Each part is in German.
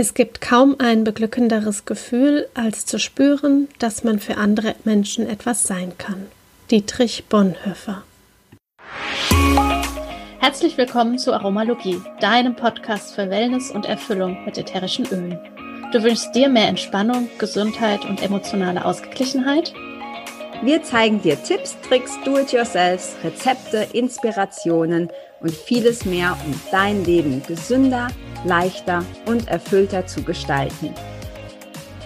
Es gibt kaum ein beglückenderes Gefühl, als zu spüren, dass man für andere Menschen etwas sein kann. Dietrich Bonhoeffer. Herzlich willkommen zu Aromalogie, deinem Podcast für Wellness und Erfüllung mit ätherischen Ölen. Du wünschst dir mehr Entspannung, Gesundheit und emotionale Ausgeglichenheit? Wir zeigen dir Tipps, Tricks, Do-it-yourselfs, Rezepte, Inspirationen und vieles mehr, um dein Leben gesünder, leichter und erfüllter zu gestalten.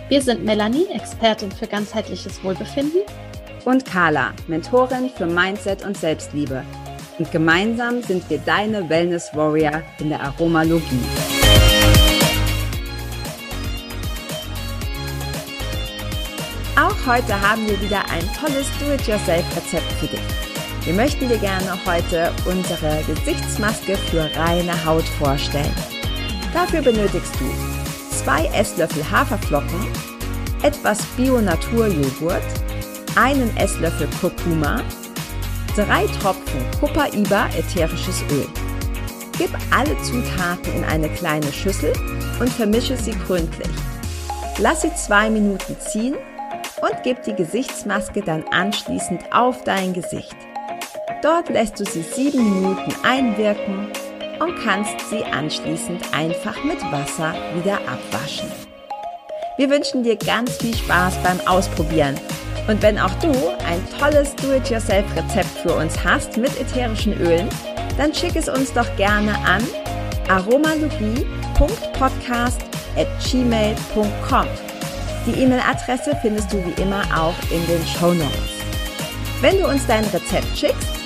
Wir sind Melanie, Expertin für ganzheitliches Wohlbefinden. Und Carla, Mentorin für Mindset und Selbstliebe. Und gemeinsam sind wir deine Wellness Warrior in der Aromalogie. Auch heute haben wir wieder ein tolles Do-it-yourself-Rezept für dich. Wir möchten dir gerne heute unsere Gesichtsmaske für reine Haut vorstellen. Dafür benötigst du zwei Esslöffel Haferflocken, etwas Bio-Natur-Joghurt, einen Esslöffel Kurkuma, drei Tropfen Copaiba ätherisches Öl. Gib alle Zutaten in eine kleine Schüssel und vermische sie gründlich. Lass sie zwei Minuten ziehen und gib die Gesichtsmaske dann anschließend auf dein Gesicht. Dort lässt du sie sieben Minuten einwirken und kannst sie anschließend einfach mit Wasser wieder abwaschen. Wir wünschen dir ganz viel Spaß beim Ausprobieren. Und wenn auch du ein tolles Do-it-yourself-Rezept für uns hast mit ätherischen Ölen, dann schick es uns doch gerne an aromalogie.podcast@gmail.com. Die E-Mail-Adresse findest du wie immer auch in den Show Notes. Wenn du uns dein Rezept schickst,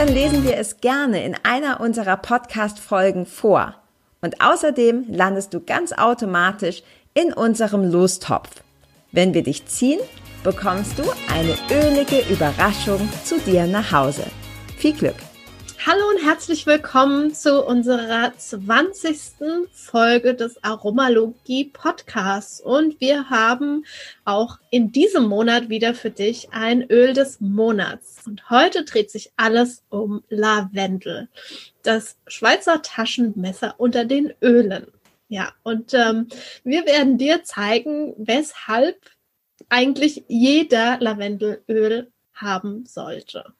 dann lesen wir es gerne in einer unserer Podcast-Folgen vor. Und außerdem landest du ganz automatisch in unserem Lostopf. Wenn wir dich ziehen, bekommst du eine ölige Überraschung zu dir nach Hause. Viel Glück! Hallo und herzlich willkommen zu unserer 20. Folge des Aromalogie Podcasts. Und wir haben auch in diesem Monat wieder für dich ein Öl des Monats. Und heute dreht sich alles um Lavendel, das Schweizer Taschenmesser unter den Ölen. Ja, und ähm, wir werden dir zeigen, weshalb eigentlich jeder Lavendelöl haben sollte.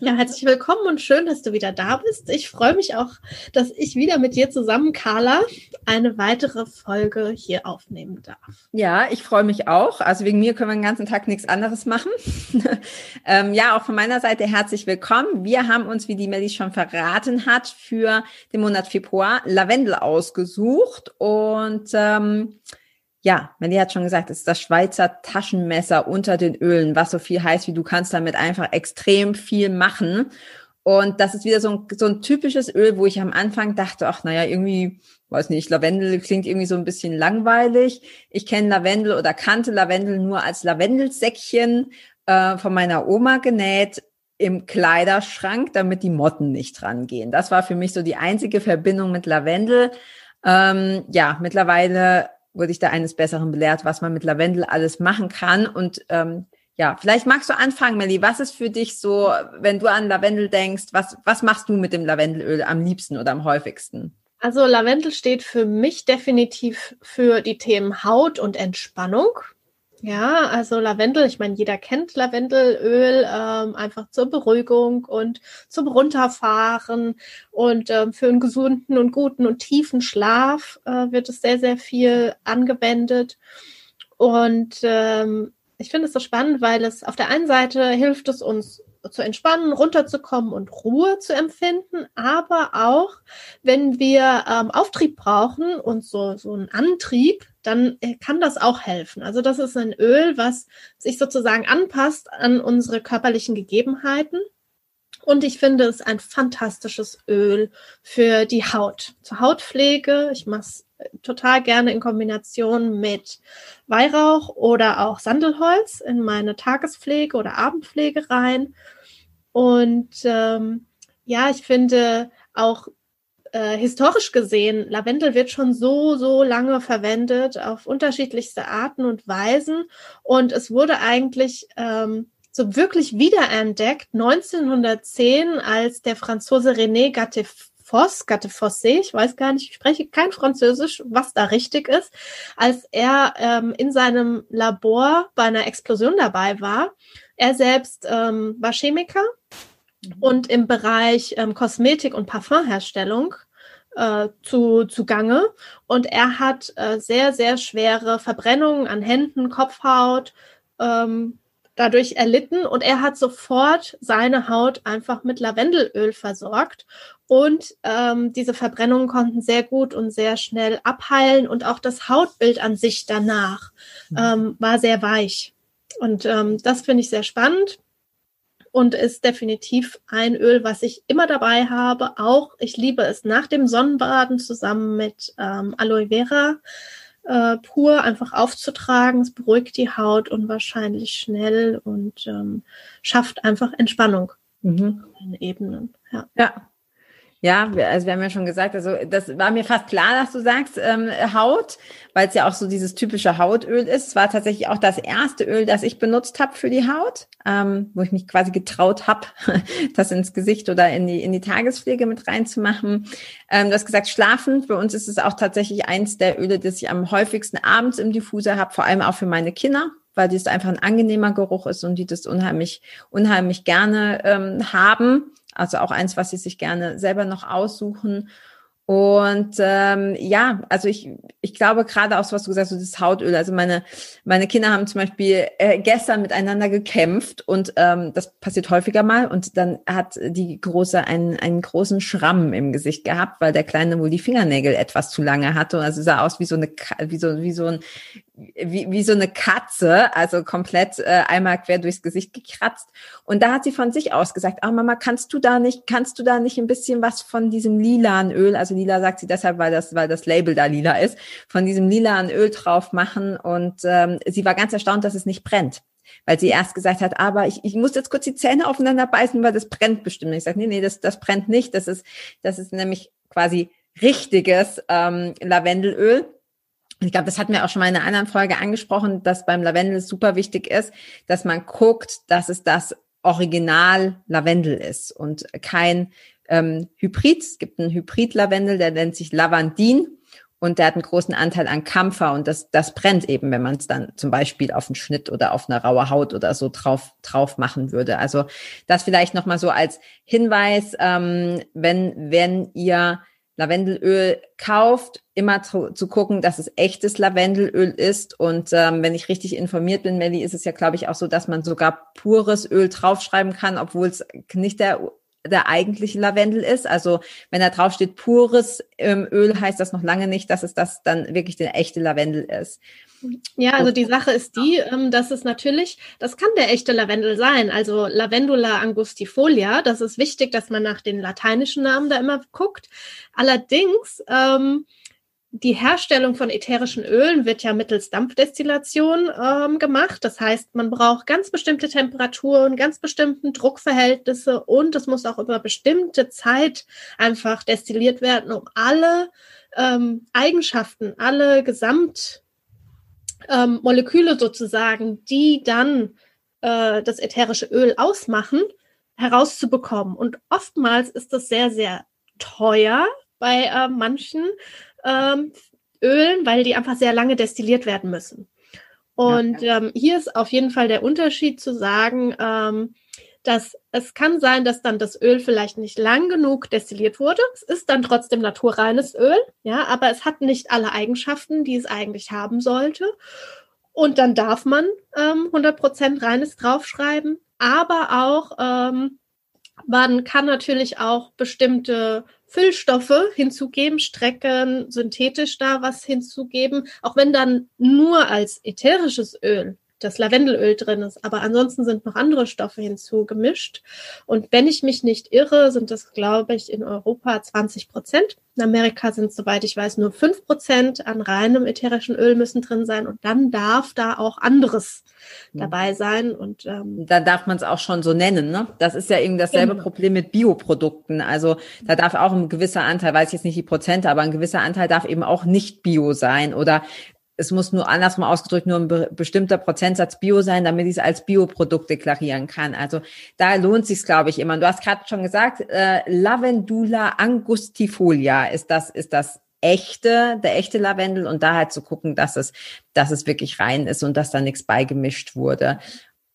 Ja, herzlich willkommen und schön, dass du wieder da bist. Ich freue mich auch, dass ich wieder mit dir zusammen, Carla, eine weitere Folge hier aufnehmen darf. Ja, ich freue mich auch. Also wegen mir können wir den ganzen Tag nichts anderes machen. ähm, ja, auch von meiner Seite herzlich willkommen. Wir haben uns, wie die Melli schon verraten hat, für den Monat Februar Lavendel ausgesucht und ähm, ja, Melly hat schon gesagt, es ist das Schweizer Taschenmesser unter den Ölen, was so viel heißt, wie du kannst damit einfach extrem viel machen. Und das ist wieder so ein, so ein typisches Öl, wo ich am Anfang dachte, ach, naja, irgendwie, weiß nicht, Lavendel klingt irgendwie so ein bisschen langweilig. Ich kenne Lavendel oder kannte Lavendel nur als Lavendelsäckchen äh, von meiner Oma genäht im Kleiderschrank, damit die Motten nicht dran gehen. Das war für mich so die einzige Verbindung mit Lavendel. Ähm, ja, mittlerweile wurde ich da eines Besseren belehrt, was man mit Lavendel alles machen kann. Und ähm, ja, vielleicht magst du anfangen, Melly. Was ist für dich so, wenn du an Lavendel denkst, was, was machst du mit dem Lavendelöl am liebsten oder am häufigsten? Also Lavendel steht für mich definitiv für die Themen Haut und Entspannung. Ja, also Lavendel, ich meine, jeder kennt Lavendelöl, ähm, einfach zur Beruhigung und zum Runterfahren und ähm, für einen gesunden und guten und tiefen Schlaf äh, wird es sehr, sehr viel angewendet. Und ähm, ich finde es so spannend, weil es auf der einen Seite hilft es uns zu entspannen, runterzukommen und Ruhe zu empfinden, aber auch, wenn wir ähm, Auftrieb brauchen und so, so einen Antrieb, dann äh, kann das auch helfen. Also das ist ein Öl, was sich sozusagen anpasst an unsere körperlichen Gegebenheiten. Und ich finde es ein fantastisches Öl für die Haut. Zur Hautpflege. Ich mache es äh, total gerne in Kombination mit Weihrauch oder auch Sandelholz in meine Tagespflege oder Abendpflege rein. Und ähm, ja, ich finde auch äh, historisch gesehen, Lavendel wird schon so, so lange verwendet auf unterschiedlichste Arten und Weisen. Und es wurde eigentlich ähm, so wirklich wiederentdeckt 1910, als der Franzose René Voss, Gattefossé, ich weiß gar nicht, ich spreche kein Französisch, was da richtig ist, als er ähm, in seinem Labor bei einer Explosion dabei war. Er selbst ähm, war Chemiker mhm. und im Bereich ähm, Kosmetik und Parfumherstellung äh, zu, zugange. Und er hat äh, sehr, sehr schwere Verbrennungen an Händen, Kopfhaut ähm, dadurch erlitten. Und er hat sofort seine Haut einfach mit Lavendelöl versorgt. Und ähm, diese Verbrennungen konnten sehr gut und sehr schnell abheilen. Und auch das Hautbild an sich danach mhm. ähm, war sehr weich. Und ähm, das finde ich sehr spannend und ist definitiv ein Öl, was ich immer dabei habe. Auch ich liebe es nach dem Sonnenbaden zusammen mit ähm, Aloe Vera äh, pur einfach aufzutragen. Es beruhigt die Haut unwahrscheinlich schnell und ähm, schafft einfach Entspannung mhm. in Ebenen. Ja. ja, ja, also wir haben ja schon gesagt, also das war mir fast klar, dass du sagst ähm, Haut, weil es ja auch so dieses typische Hautöl ist. Es war tatsächlich auch das erste Öl, das ich benutzt habe für die Haut, ähm, wo ich mich quasi getraut habe, das ins Gesicht oder in die in die Tagespflege mit reinzumachen. Ähm, du hast gesagt, schlafen. Für uns ist es auch tatsächlich eins der Öle, das ich am häufigsten abends im Diffuser habe, vor allem auch für meine Kinder weil dies einfach ein angenehmer Geruch ist und die das unheimlich, unheimlich gerne ähm, haben. Also auch eins, was sie sich gerne selber noch aussuchen. Und ähm, ja, also ich, ich glaube gerade auch so, was du gesagt hast, so das Hautöl. Also meine, meine Kinder haben zum Beispiel äh, gestern miteinander gekämpft und ähm, das passiert häufiger mal. Und dann hat die Große einen, einen großen Schramm im Gesicht gehabt, weil der Kleine wohl die Fingernägel etwas zu lange hatte. Also sah aus wie so eine, wie so, wie so ein wie, wie so eine Katze, also komplett äh, einmal quer durchs Gesicht gekratzt. Und da hat sie von sich aus gesagt, ah Mama, kannst du da nicht, kannst du da nicht ein bisschen was von diesem lilanen Öl, also lila sagt sie deshalb, weil das, weil das Label da lila ist, von diesem lilanen Öl drauf machen. Und ähm, sie war ganz erstaunt, dass es nicht brennt. Weil sie erst gesagt hat, aber ich, ich muss jetzt kurz die Zähne aufeinander beißen, weil das brennt bestimmt. ich sage, nee, nee, das, das brennt nicht. Das ist, das ist nämlich quasi richtiges ähm, Lavendelöl ich glaube, das hatten wir auch schon mal in einer anderen Folge angesprochen, dass beim Lavendel super wichtig ist, dass man guckt, dass es das Original Lavendel ist und kein ähm, Hybrid. Es gibt einen Hybrid-Lavendel, der nennt sich Lavandin und der hat einen großen Anteil an Kampfer und das, das brennt eben, wenn man es dann zum Beispiel auf einen Schnitt oder auf eine raue Haut oder so drauf, drauf machen würde. Also das vielleicht nochmal so als Hinweis, ähm, wenn, wenn ihr Lavendelöl kauft, immer zu, zu, gucken, dass es echtes Lavendelöl ist. Und ähm, wenn ich richtig informiert bin, Melly, ist es ja, glaube ich, auch so, dass man sogar pures Öl draufschreiben kann, obwohl es nicht der der eigentliche Lavendel ist. Also wenn da drauf steht pures ähm, Öl, heißt das noch lange nicht, dass es das dann wirklich der echte Lavendel ist. Ja, also die Sache ist die, ähm, dass es natürlich, das kann der echte Lavendel sein, also Lavendula angustifolia. Das ist wichtig, dass man nach den lateinischen Namen da immer guckt. Allerdings, ähm, die Herstellung von ätherischen Ölen wird ja mittels Dampfdestillation ähm, gemacht. Das heißt, man braucht ganz bestimmte Temperaturen, ganz bestimmten Druckverhältnisse und es muss auch über bestimmte Zeit einfach destilliert werden, um alle ähm, Eigenschaften, alle Gesamt ähm, sozusagen, die dann äh, das ätherische Öl ausmachen, herauszubekommen. Und oftmals ist das sehr, sehr teuer bei äh, manchen ähm, Ölen, weil die einfach sehr lange destilliert werden müssen. Und ja, ja. Ähm, hier ist auf jeden Fall der Unterschied zu sagen, ähm, dass es kann sein, dass dann das Öl vielleicht nicht lang genug destilliert wurde. Es ist dann trotzdem naturreines Öl, ja, aber es hat nicht alle Eigenschaften, die es eigentlich haben sollte. Und dann darf man ähm, 100% reines draufschreiben, aber auch ähm, man kann natürlich auch bestimmte Füllstoffe hinzugeben, Strecken, synthetisch da was hinzugeben, auch wenn dann nur als ätherisches Öl das Lavendelöl drin ist. Aber ansonsten sind noch andere Stoffe hinzugemischt. Und wenn ich mich nicht irre, sind das, glaube ich, in Europa 20 Prozent. In Amerika sind es, soweit ich weiß, nur 5 Prozent an reinem ätherischen Öl müssen drin sein. Und dann darf da auch anderes mhm. dabei sein. Und ähm, da darf man es auch schon so nennen. Ne? Das ist ja eben dasselbe genau. Problem mit Bioprodukten. Also da darf auch ein gewisser Anteil, weiß ich jetzt nicht die Prozente, aber ein gewisser Anteil darf eben auch nicht Bio sein. Oder es muss nur andersrum ausgedrückt nur ein be bestimmter Prozentsatz Bio sein, damit ich es als Bioprodukt deklarieren kann. Also da lohnt sich glaube ich immer. Und du hast gerade schon gesagt, äh, Lavendula angustifolia ist das ist das echte, der echte Lavendel und da halt zu gucken, dass es, dass es wirklich rein ist und dass da nichts beigemischt wurde.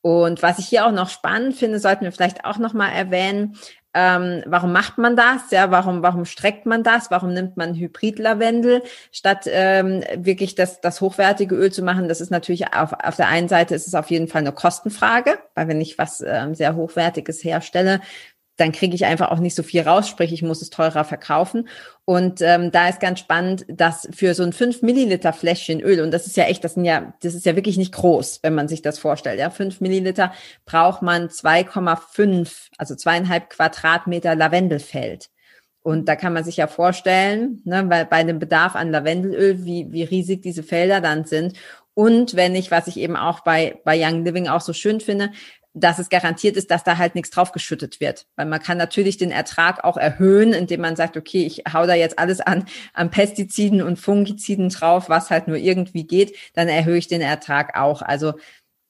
Und was ich hier auch noch spannend finde, sollten wir vielleicht auch noch mal erwähnen, ähm, warum macht man das? Ja, warum, warum streckt man das? Warum nimmt man Hybrid-Lavendel statt ähm, wirklich das, das hochwertige Öl zu machen? Das ist natürlich auf, auf der einen Seite ist es auf jeden Fall eine Kostenfrage, weil wenn ich was ähm, sehr hochwertiges herstelle, dann kriege ich einfach auch nicht so viel raus, sprich, ich muss es teurer verkaufen. Und ähm, da ist ganz spannend, dass für so ein 5 Milliliter Fläschchen Öl, und das ist ja echt, das sind ja, das ist ja wirklich nicht groß, wenn man sich das vorstellt. Ja, 5 Milliliter braucht man 2,5, also zweieinhalb Quadratmeter Lavendelfeld. Und da kann man sich ja vorstellen, ne, weil bei dem Bedarf an Lavendelöl, wie, wie riesig diese Felder dann sind. Und wenn ich, was ich eben auch bei, bei Young Living auch so schön finde, dass es garantiert ist, dass da halt nichts draufgeschüttet wird. Weil man kann natürlich den Ertrag auch erhöhen, indem man sagt, okay, ich hau da jetzt alles an, an Pestiziden und Fungiziden drauf, was halt nur irgendwie geht, dann erhöhe ich den Ertrag auch. Also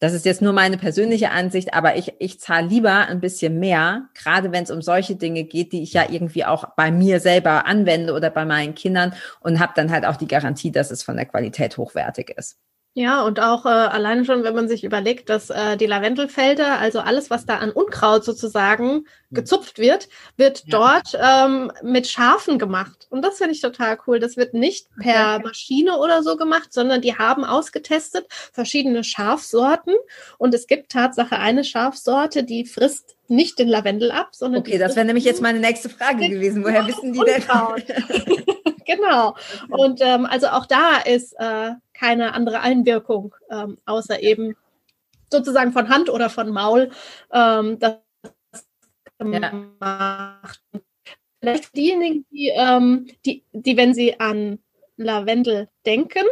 das ist jetzt nur meine persönliche Ansicht, aber ich, ich zahle lieber ein bisschen mehr, gerade wenn es um solche Dinge geht, die ich ja irgendwie auch bei mir selber anwende oder bei meinen Kindern und habe dann halt auch die Garantie, dass es von der Qualität hochwertig ist. Ja, und auch äh, alleine schon, wenn man sich überlegt, dass äh, die Lavendelfelder, also alles, was da an Unkraut sozusagen hm. gezupft wird, wird ja. dort ähm, mit Schafen gemacht. Und das finde ich total cool. Das wird nicht per. Maschine oder so gemacht, sondern die haben ausgetestet verschiedene Schafsorten. Und es gibt Tatsache eine Schafsorte, die frisst nicht den Lavendel ab, sondern. Okay, das wäre nämlich jetzt meine nächste Frage gewesen. Woher wissen die denn? genau. Und ähm, also auch da ist äh, keine andere Einwirkung, ähm, außer eben sozusagen von Hand oder von Maul. Ähm, das gemacht. Vielleicht diejenigen, die, ähm, die, die, wenn sie an Lavendel denken,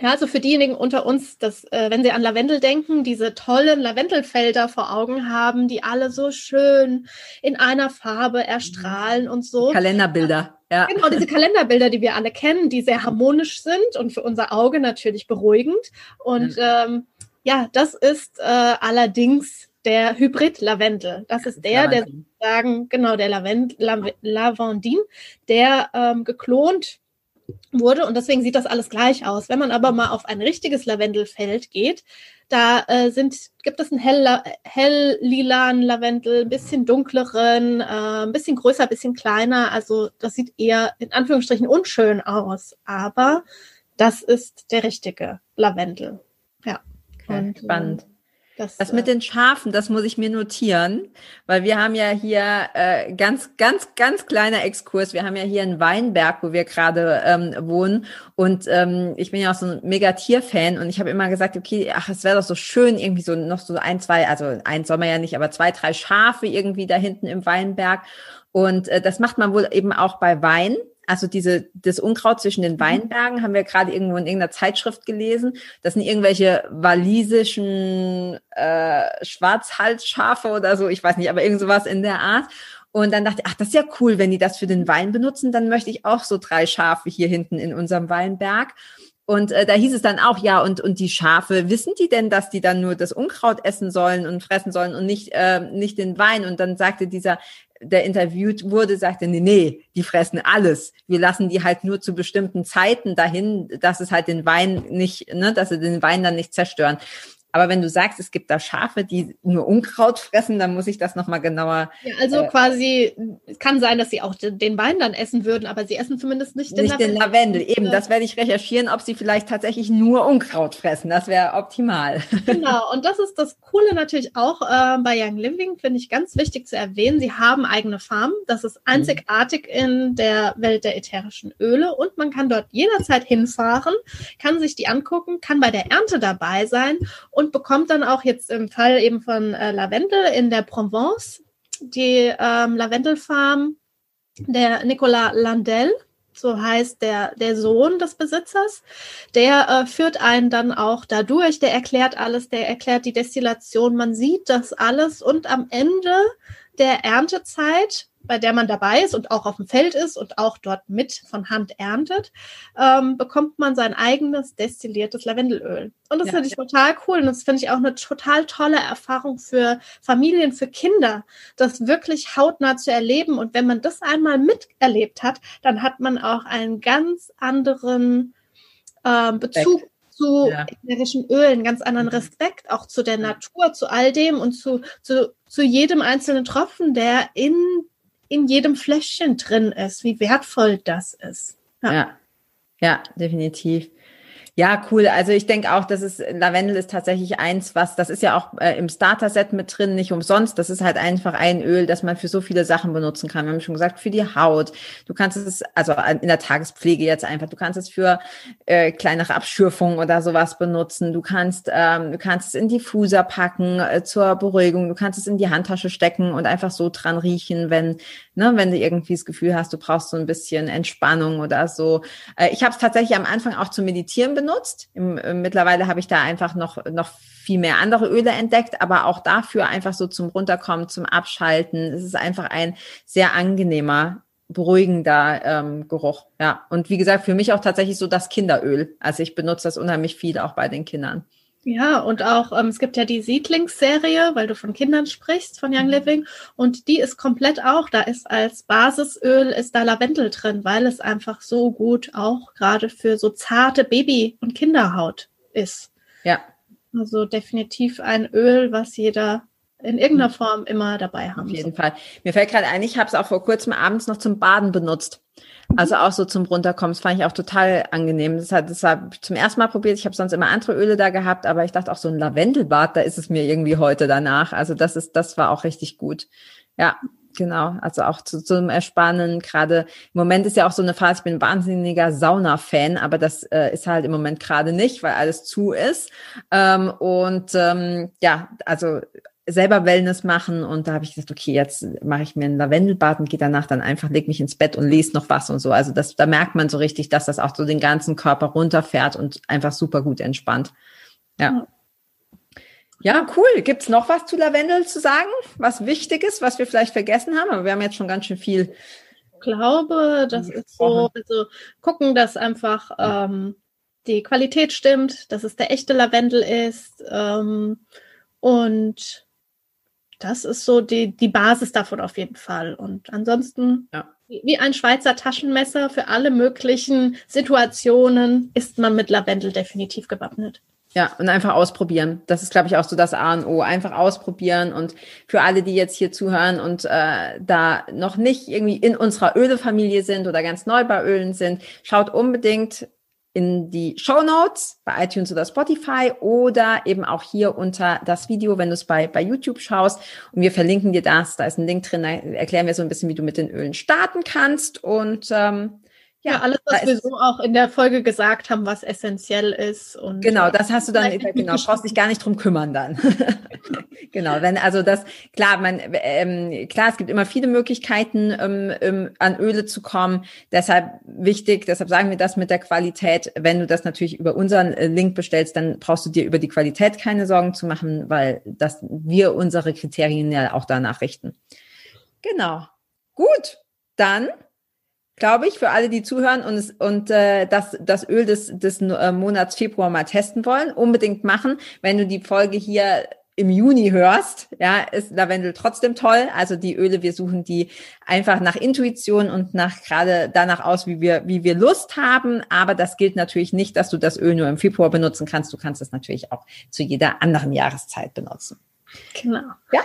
ja, also für diejenigen unter uns, dass, äh, wenn sie an Lavendel denken, diese tollen Lavendelfelder vor Augen haben, die alle so schön in einer Farbe erstrahlen und so. Kalenderbilder. Ja. Genau, diese Kalenderbilder, die wir alle kennen, die sehr harmonisch sind und für unser Auge natürlich beruhigend. Und ja, ähm, ja das ist äh, allerdings der Hybrid-Lavendel. Das ist der, der sozusagen, genau, der Lavend, Lav Lavandin, der ähm, geklont wurde und deswegen sieht das alles gleich aus. Wenn man aber mal auf ein richtiges Lavendelfeld geht, da äh, sind, gibt es einen hell, hell lilan Lavendel, ein bisschen dunkleren, äh, ein bisschen größer, ein bisschen kleiner. Also das sieht eher in Anführungsstrichen unschön aus, aber das ist der richtige Lavendel. Ja. Und, spannend. Das, das mit äh, den Schafen, das muss ich mir notieren, weil wir haben ja hier äh, ganz, ganz, ganz kleiner Exkurs. Wir haben ja hier einen Weinberg, wo wir gerade ähm, wohnen. Und ähm, ich bin ja auch so ein mega Tierfan und ich habe immer gesagt, okay, ach, es wäre doch so schön, irgendwie so noch so ein, zwei, also eins soll man ja nicht, aber zwei, drei Schafe irgendwie da hinten im Weinberg. Und äh, das macht man wohl eben auch bei Wein also diese, das Unkraut zwischen den mhm. Weinbergen haben wir gerade irgendwo in irgendeiner Zeitschrift gelesen. Das sind irgendwelche walisischen äh, Schwarzhalsschafe oder so, ich weiß nicht, aber irgend sowas in der Art. Und dann dachte ich, ach, das ist ja cool, wenn die das für den Wein benutzen, dann möchte ich auch so drei Schafe hier hinten in unserem Weinberg. Und äh, da hieß es dann auch, ja, und, und die Schafe, wissen die denn, dass die dann nur das Unkraut essen sollen und fressen sollen und nicht, äh, nicht den Wein? Und dann sagte dieser der interviewt wurde, sagte, nee, nee, die fressen alles. Wir lassen die halt nur zu bestimmten Zeiten dahin, dass es halt den Wein nicht, ne, dass sie den Wein dann nicht zerstören. Aber wenn du sagst, es gibt da Schafe, die nur Unkraut fressen, dann muss ich das nochmal genauer. Ja, also äh, quasi kann sein, dass sie auch den Wein dann essen würden, aber sie essen zumindest nicht den nicht Lavendel. Den Lavendel. Eben, das werde ich recherchieren, ob sie vielleicht tatsächlich nur Unkraut fressen. Das wäre optimal. Genau, und das ist das Coole natürlich auch äh, bei Young Living, finde ich ganz wichtig zu erwähnen. Sie haben eigene Farmen. Das ist einzigartig mhm. in der Welt der ätherischen Öle und man kann dort jederzeit hinfahren, kann sich die angucken, kann bei der Ernte dabei sein und und bekommt dann auch jetzt im Fall eben von äh, Lavendel in der Provence die ähm, Lavendelfarm der Nicolas Landel, so heißt der, der Sohn des Besitzers, der äh, führt einen dann auch dadurch, der erklärt alles, der erklärt die Destillation, man sieht das alles und am Ende der Erntezeit bei der man dabei ist und auch auf dem Feld ist und auch dort mit von Hand erntet, ähm, bekommt man sein eigenes destilliertes Lavendelöl. Und das ja, finde ich ja. total cool. Und das finde ich auch eine total tolle Erfahrung für Familien, für Kinder, das wirklich hautnah zu erleben. Und wenn man das einmal miterlebt hat, dann hat man auch einen ganz anderen ähm, Bezug zu ja. ätherischen Ölen, ganz anderen mhm. Respekt, auch zu der Natur, zu all dem und zu, zu, zu jedem einzelnen Tropfen, der in in jedem Fläschchen drin ist, wie wertvoll das ist. Ja, ja, ja definitiv. Ja, cool. Also ich denke auch, dass es Lavendel ist tatsächlich eins, was, das ist ja auch äh, im Starter-Set mit drin, nicht umsonst. Das ist halt einfach ein Öl, das man für so viele Sachen benutzen kann. Wir haben schon gesagt, für die Haut. Du kannst es, also in der Tagespflege jetzt einfach, du kannst es für äh, kleinere Abschürfungen oder sowas benutzen. Du kannst, ähm, du kannst es in Diffuser packen äh, zur Beruhigung. Du kannst es in die Handtasche stecken und einfach so dran riechen, wenn, ne, wenn du irgendwie das Gefühl hast, du brauchst so ein bisschen Entspannung oder so. Äh, ich habe es tatsächlich am Anfang auch zum Meditieren benutzt. Im, äh, mittlerweile habe ich da einfach noch, noch viel mehr andere Öle entdeckt, aber auch dafür einfach so zum Runterkommen, zum Abschalten. Es ist einfach ein sehr angenehmer, beruhigender ähm, Geruch. Ja. Und wie gesagt, für mich auch tatsächlich so das Kinderöl. Also ich benutze das unheimlich viel auch bei den Kindern. Ja, und auch, ähm, es gibt ja die Siedlingsserie, weil du von Kindern sprichst, von Young mhm. Living, und die ist komplett auch, da ist als Basisöl, ist da Lavendel drin, weil es einfach so gut auch gerade für so zarte Baby- und Kinderhaut ist. Ja. Also definitiv ein Öl, was jeder in irgendeiner. Form immer dabei haben. Auf jeden Fall. Mir fällt gerade ein, ich habe es auch vor kurzem abends noch zum Baden benutzt. Also auch so zum Runterkommen. Das fand ich auch total angenehm. Das hat, das habe ich zum ersten Mal probiert. Ich habe sonst immer andere Öle da gehabt, aber ich dachte auch so ein Lavendelbad, da ist es mir irgendwie heute danach. Also das ist, das war auch richtig gut. Ja, genau. Also auch zu, zum Erspannen. Gerade im Moment ist ja auch so eine Phase. Ich bin ein wahnsinniger Sauna-Fan, aber das äh, ist halt im Moment gerade nicht, weil alles zu ist. Ähm, und ähm, ja, also selber Wellness machen und da habe ich gesagt, okay, jetzt mache ich mir ein Lavendelbad und gehe danach dann einfach, leg mich ins Bett und lese noch was und so. Also das, da merkt man so richtig, dass das auch so den ganzen Körper runterfährt und einfach super gut entspannt. Ja. Ja, cool. Gibt's noch was zu Lavendel zu sagen? Was Wichtiges, was wir vielleicht vergessen haben? Aber wir haben jetzt schon ganz schön viel. Ich glaube, das ist so, also gucken, dass einfach ähm, die Qualität stimmt, dass es der echte Lavendel ist ähm, und das ist so die, die Basis davon auf jeden Fall. Und ansonsten, ja. wie ein Schweizer Taschenmesser für alle möglichen Situationen, ist man mit Lavendel definitiv gewappnet. Ja, und einfach ausprobieren. Das ist, glaube ich, auch so das A und O. Einfach ausprobieren. Und für alle, die jetzt hier zuhören und äh, da noch nicht irgendwie in unserer Ölefamilie sind oder ganz neu bei Ölen sind, schaut unbedingt in die Show Notes bei iTunes oder Spotify oder eben auch hier unter das Video, wenn du es bei, bei YouTube schaust. Und wir verlinken dir das. Da ist ein Link drin. Da erklären wir so ein bisschen, wie du mit den Ölen starten kannst. Und ähm, ja, alles, was wir so auch in der Folge gesagt haben, was essentiell ist. Und genau, das hast du dann, genau, brauchst dich gar nicht drum kümmern dann. genau, wenn also das, klar, man, ähm, klar, es gibt immer viele Möglichkeiten, ähm, ähm, an Öle zu kommen. Deshalb wichtig, deshalb sagen wir das mit der Qualität. Wenn du das natürlich über unseren äh, Link bestellst, dann brauchst du dir über die Qualität keine Sorgen zu machen, weil das wir unsere Kriterien ja auch danach richten. Genau. Gut, dann glaube ich, für alle, die zuhören und, und äh, das, das Öl des, des äh, Monats Februar mal testen wollen, unbedingt machen. Wenn du die Folge hier im Juni hörst, ja, ist Lavendel trotzdem toll. Also die Öle, wir suchen die einfach nach Intuition und nach gerade danach aus, wie wir, wie wir Lust haben. Aber das gilt natürlich nicht, dass du das Öl nur im Februar benutzen kannst. Du kannst es natürlich auch zu jeder anderen Jahreszeit benutzen. Genau. Ja.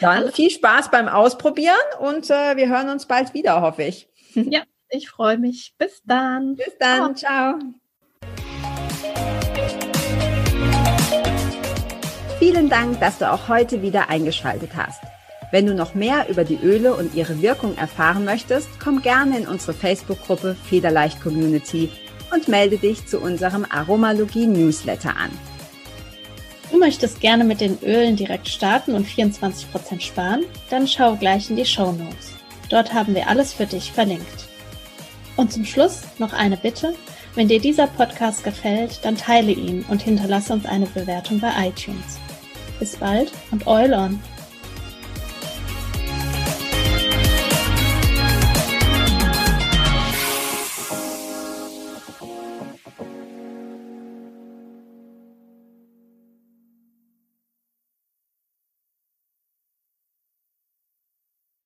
Dann viel Spaß beim Ausprobieren und äh, wir hören uns bald wieder, hoffe ich. Ja, ich freue mich. Bis dann. Bis dann. Ciao. Vielen Dank, dass du auch heute wieder eingeschaltet hast. Wenn du noch mehr über die Öle und ihre Wirkung erfahren möchtest, komm gerne in unsere Facebook-Gruppe Federleicht Community und melde dich zu unserem Aromalogie-Newsletter an. Du möchtest gerne mit den Ölen direkt starten und 24% sparen? Dann schau gleich in die Show Notes. Dort haben wir alles für dich verlinkt. Und zum Schluss noch eine Bitte. Wenn dir dieser Podcast gefällt, dann teile ihn und hinterlasse uns eine Bewertung bei iTunes. Bis bald und Eul on!